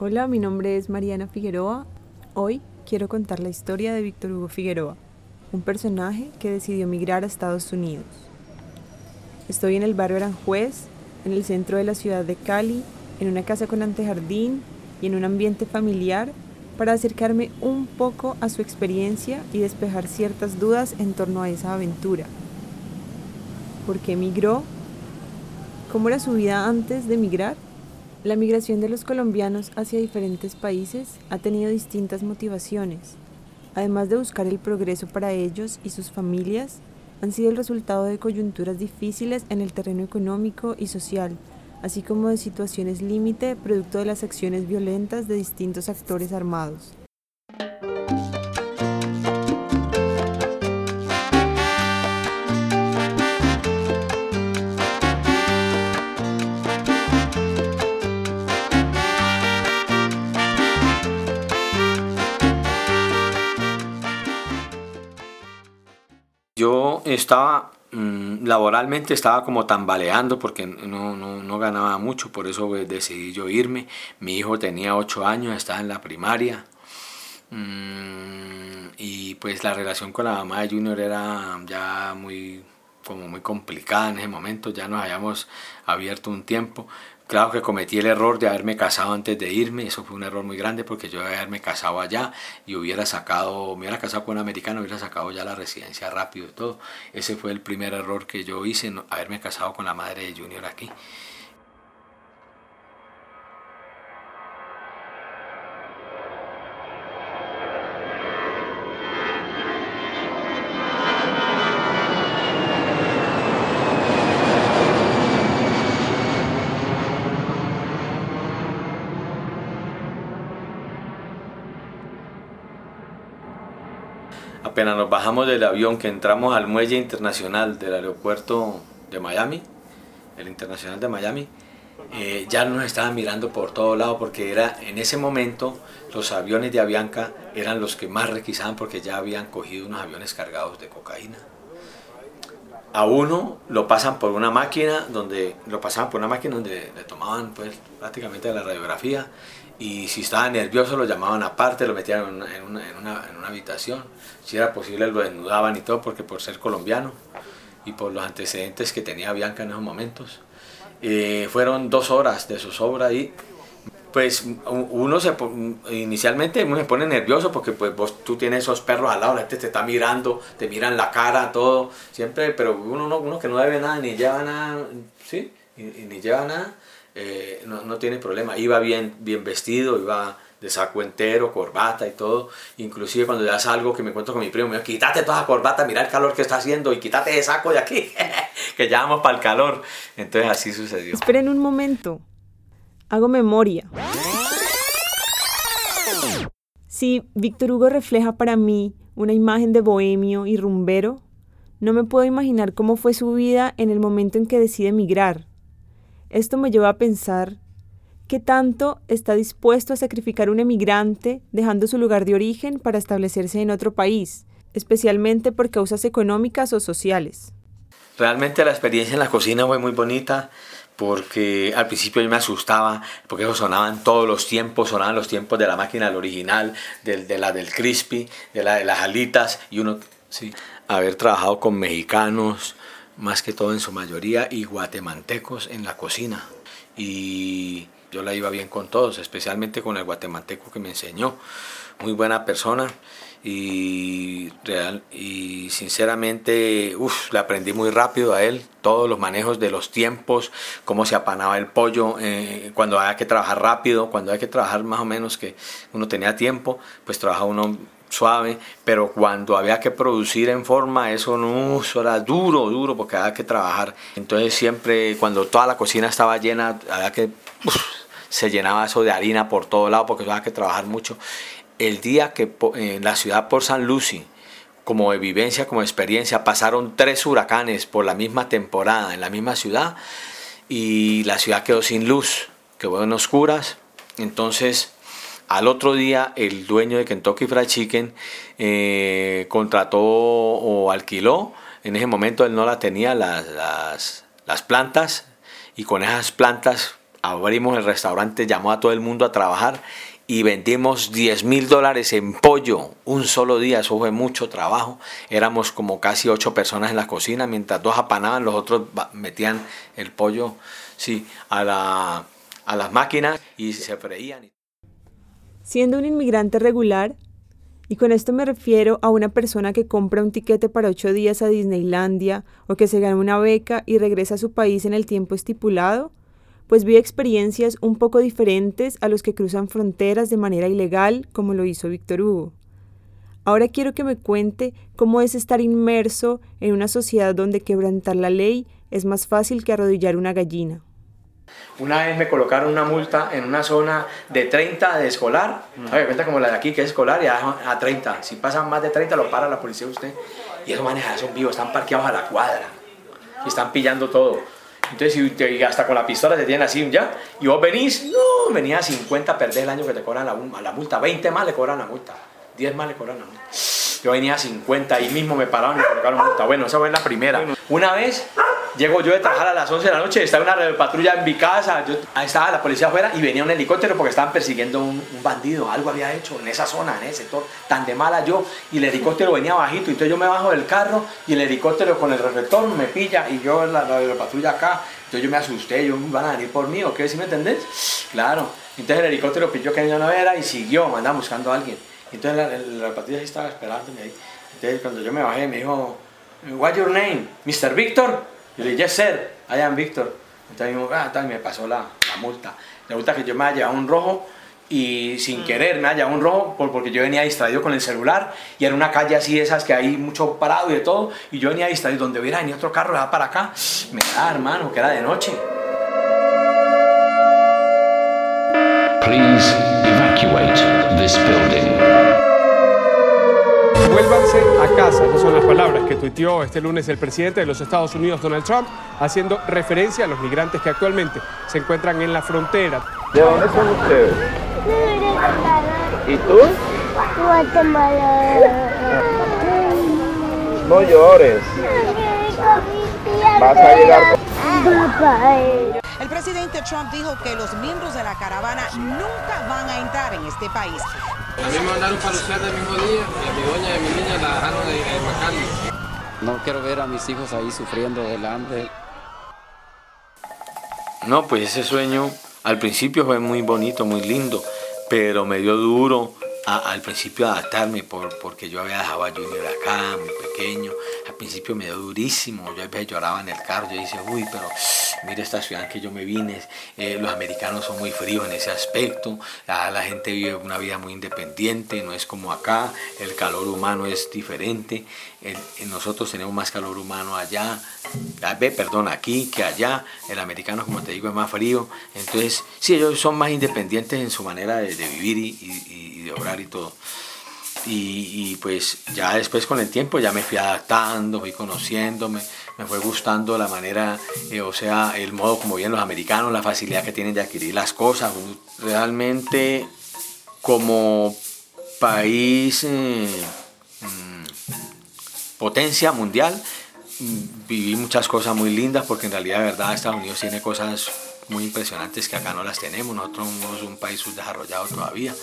Hola, mi nombre es Mariana Figueroa. Hoy quiero contar la historia de Víctor Hugo Figueroa, un personaje que decidió migrar a Estados Unidos. Estoy en el barrio Aranjuez, en el centro de la ciudad de Cali, en una casa con antejardín y en un ambiente familiar para acercarme un poco a su experiencia y despejar ciertas dudas en torno a esa aventura. ¿Por qué migró? ¿Cómo era su vida antes de migrar? La migración de los colombianos hacia diferentes países ha tenido distintas motivaciones. Además de buscar el progreso para ellos y sus familias, han sido el resultado de coyunturas difíciles en el terreno económico y social, así como de situaciones límite producto de las acciones violentas de distintos actores armados. Yo estaba, mm, laboralmente estaba como tambaleando porque no, no, no ganaba mucho, por eso pues, decidí yo irme. Mi hijo tenía 8 años, estaba en la primaria. Mm, y pues la relación con la mamá de Junior era ya muy como muy complicada en ese momento, ya nos habíamos abierto un tiempo. Claro que cometí el error de haberme casado antes de irme, eso fue un error muy grande porque yo de haberme casado allá y hubiera sacado, me hubiera casado con un americano, hubiera sacado ya la residencia rápido y todo. Ese fue el primer error que yo hice, haberme casado con la madre de Junior aquí. Apenas nos bajamos del avión, que entramos al muelle internacional del aeropuerto de Miami, el internacional de Miami, eh, ya nos estaban mirando por todo lado porque era en ese momento los aviones de Avianca eran los que más requisaban porque ya habían cogido unos aviones cargados de cocaína. A uno lo pasan por una máquina donde lo pasaban por una máquina donde le tomaban pues prácticamente la radiografía y si estaba nervioso lo llamaban aparte, lo metían en una, en una, en una, habitación, si era posible lo desnudaban y todo porque por ser colombiano y por los antecedentes que tenía Bianca en esos momentos. Eh, fueron dos horas de zozobra y pues uno se inicialmente uno se pone nervioso porque pues vos tú tienes esos perros al lado, la gente te está mirando, te miran la cara, todo, siempre, pero uno, uno que no debe nada, ni lleva nada, ¿sí? ni lleva nada, eh, no, no, tiene problema. Iba bien, bien vestido, iba de saco entero, corbata y todo. Inclusive cuando ya salgo que me encuentro con mi primo, me dijo, quítate toda la corbata, mira el calor que está haciendo y quítate ese saco de aquí, que ya vamos para el calor. Entonces así sucedió. Esperen un momento. Hago memoria. Si Víctor Hugo refleja para mí una imagen de bohemio y rumbero, no me puedo imaginar cómo fue su vida en el momento en que decide emigrar esto me lleva a pensar qué tanto está dispuesto a sacrificar un emigrante dejando su lugar de origen para establecerse en otro país, especialmente por causas económicas o sociales. Realmente la experiencia en la cocina fue muy bonita porque al principio yo me asustaba, porque eso sonaban todos los tiempos, sonaban los tiempos de la máquina del original, de, la del crispy, de la de las alitas, y uno, sí, haber trabajado con mexicanos, más que todo en su mayoría, y guatemaltecos en la cocina. Y yo la iba bien con todos, especialmente con el guatemalteco que me enseñó. Muy buena persona y, real, y sinceramente uf, le aprendí muy rápido a él todos los manejos de los tiempos, cómo se apanaba el pollo, eh, cuando había que trabajar rápido, cuando hay que trabajar más o menos que uno tenía tiempo, pues trabajaba uno suave, pero cuando había que producir en forma, eso no, eso era duro, duro, porque había que trabajar. Entonces siempre, cuando toda la cocina estaba llena, había que, se llenaba eso de harina por todo lado, porque había que trabajar mucho. El día que en la ciudad por San Lucy, como vivencia, como experiencia, pasaron tres huracanes por la misma temporada en la misma ciudad y la ciudad quedó sin luz, quedó en oscuras. Entonces, al otro día, el dueño de Kentucky Fried Chicken eh, contrató o alquiló. En ese momento él no la tenía las, las, las plantas y con esas plantas abrimos el restaurante, llamó a todo el mundo a trabajar y vendimos 10 mil dólares en pollo un solo día. Eso fue mucho trabajo. Éramos como casi ocho personas en la cocina, mientras dos apanaban, los otros metían el pollo sí, a, la, a las máquinas y se freían. Siendo un inmigrante regular, y con esto me refiero a una persona que compra un tiquete para ocho días a Disneylandia o que se gana una beca y regresa a su país en el tiempo estipulado, pues vi experiencias un poco diferentes a los que cruzan fronteras de manera ilegal, como lo hizo Víctor Hugo. Ahora quiero que me cuente cómo es estar inmerso en una sociedad donde quebrantar la ley es más fácil que arrodillar una gallina. Una vez me colocaron una multa en una zona de 30 de escolar, ver, cuenta como la de aquí que es escolar y a 30. Si pasan más de 30 lo para la policía usted. Y esos maneja, son vivos, están parqueados a la cuadra y están pillando todo. Entonces, si hasta con la pistola te tienen así ya, y vos venís, no, venía a 50, perdés el año que te cobran la, la multa, 20 más le cobran la multa, 10 más le cobran la multa. Yo venía a 50 y mismo me pararon y me colocaron multa. Bueno, esa fue la primera. Una vez Llego yo de trabajar a las 11 de la noche, estaba una patrulla en mi casa, ahí estaba la policía afuera y venía un helicóptero porque estaban persiguiendo un, un, bandido, algo había hecho en esa zona, en ese sector, tan de mala yo, y el helicóptero venía bajito, entonces yo me bajo del carro y el helicóptero con el reflector me pilla y yo la, la, patrulla acá, entonces yo me asusté, yo van a venir por mí o qué, ¿sí me entendés? Claro, entonces el helicóptero pilló que yo no era y siguió, me andaba buscando a alguien, entonces la, patrulla estaba esperándome ahí, entonces cuando yo me bajé me dijo, What's your name? Mr. Victor? Yo le dije, yes, sir, I am Victor. Entonces ah, tal, me pasó la, la multa. La multa que yo me haya llevado un rojo y sin mm. querer me haya llevado un rojo porque yo venía distraído con el celular y era una calle así esas que hay mucho parado y de todo y yo venía distraído donde hubiera ni otro carro para acá me da hermano que era de noche Please evacuate this building Vuélvanse a casa, esas son las palabras que tuiteó este lunes el presidente de los Estados Unidos, Donald Trump, haciendo referencia a los migrantes que actualmente se encuentran en la frontera. ¿De dónde son ustedes? ¿Y tú? Guatemala. No llores. Vas a llegar. El presidente Trump dijo que los miembros de la caravana nunca van a entrar en este país. A mí me mandaron para usar el mismo día y a mi doña y a mi niña la dejaron en No quiero ver a mis hijos ahí sufriendo del hambre. No, pues ese sueño al principio fue muy bonito, muy lindo, pero me dio duro al principio adaptarme por, porque yo había dejado a Junior acá, muy Al principio me dio durísimo, yo a veces lloraba en el carro, yo decía, uy, pero mira esta ciudad que yo me vine, eh, los americanos son muy fríos en ese aspecto, la, gente vive una vida muy independiente, no es como acá, el calor humano es diferente, nosotros tenemos más calor humano allá, perdón, aquí que allá, el americano como te digo es más frío, entonces sí, ellos son más independientes en su manera de, vivir y, de obrar y todo. Y, pues ya después con el tiempo ya me fui adaptando, fui conociéndome, me fue gustando la manera, eh, o sea, el modo como vienen los americanos, la facilidad que tienen de adquirir las cosas. Realmente como país, eh, mm, potencia mundial, mm, viví muchas cosas muy lindas porque en realidad de verdad Estados Unidos tiene cosas muy impresionantes que acá no las tenemos. Nosotros somos un país subdesarrollado todavía.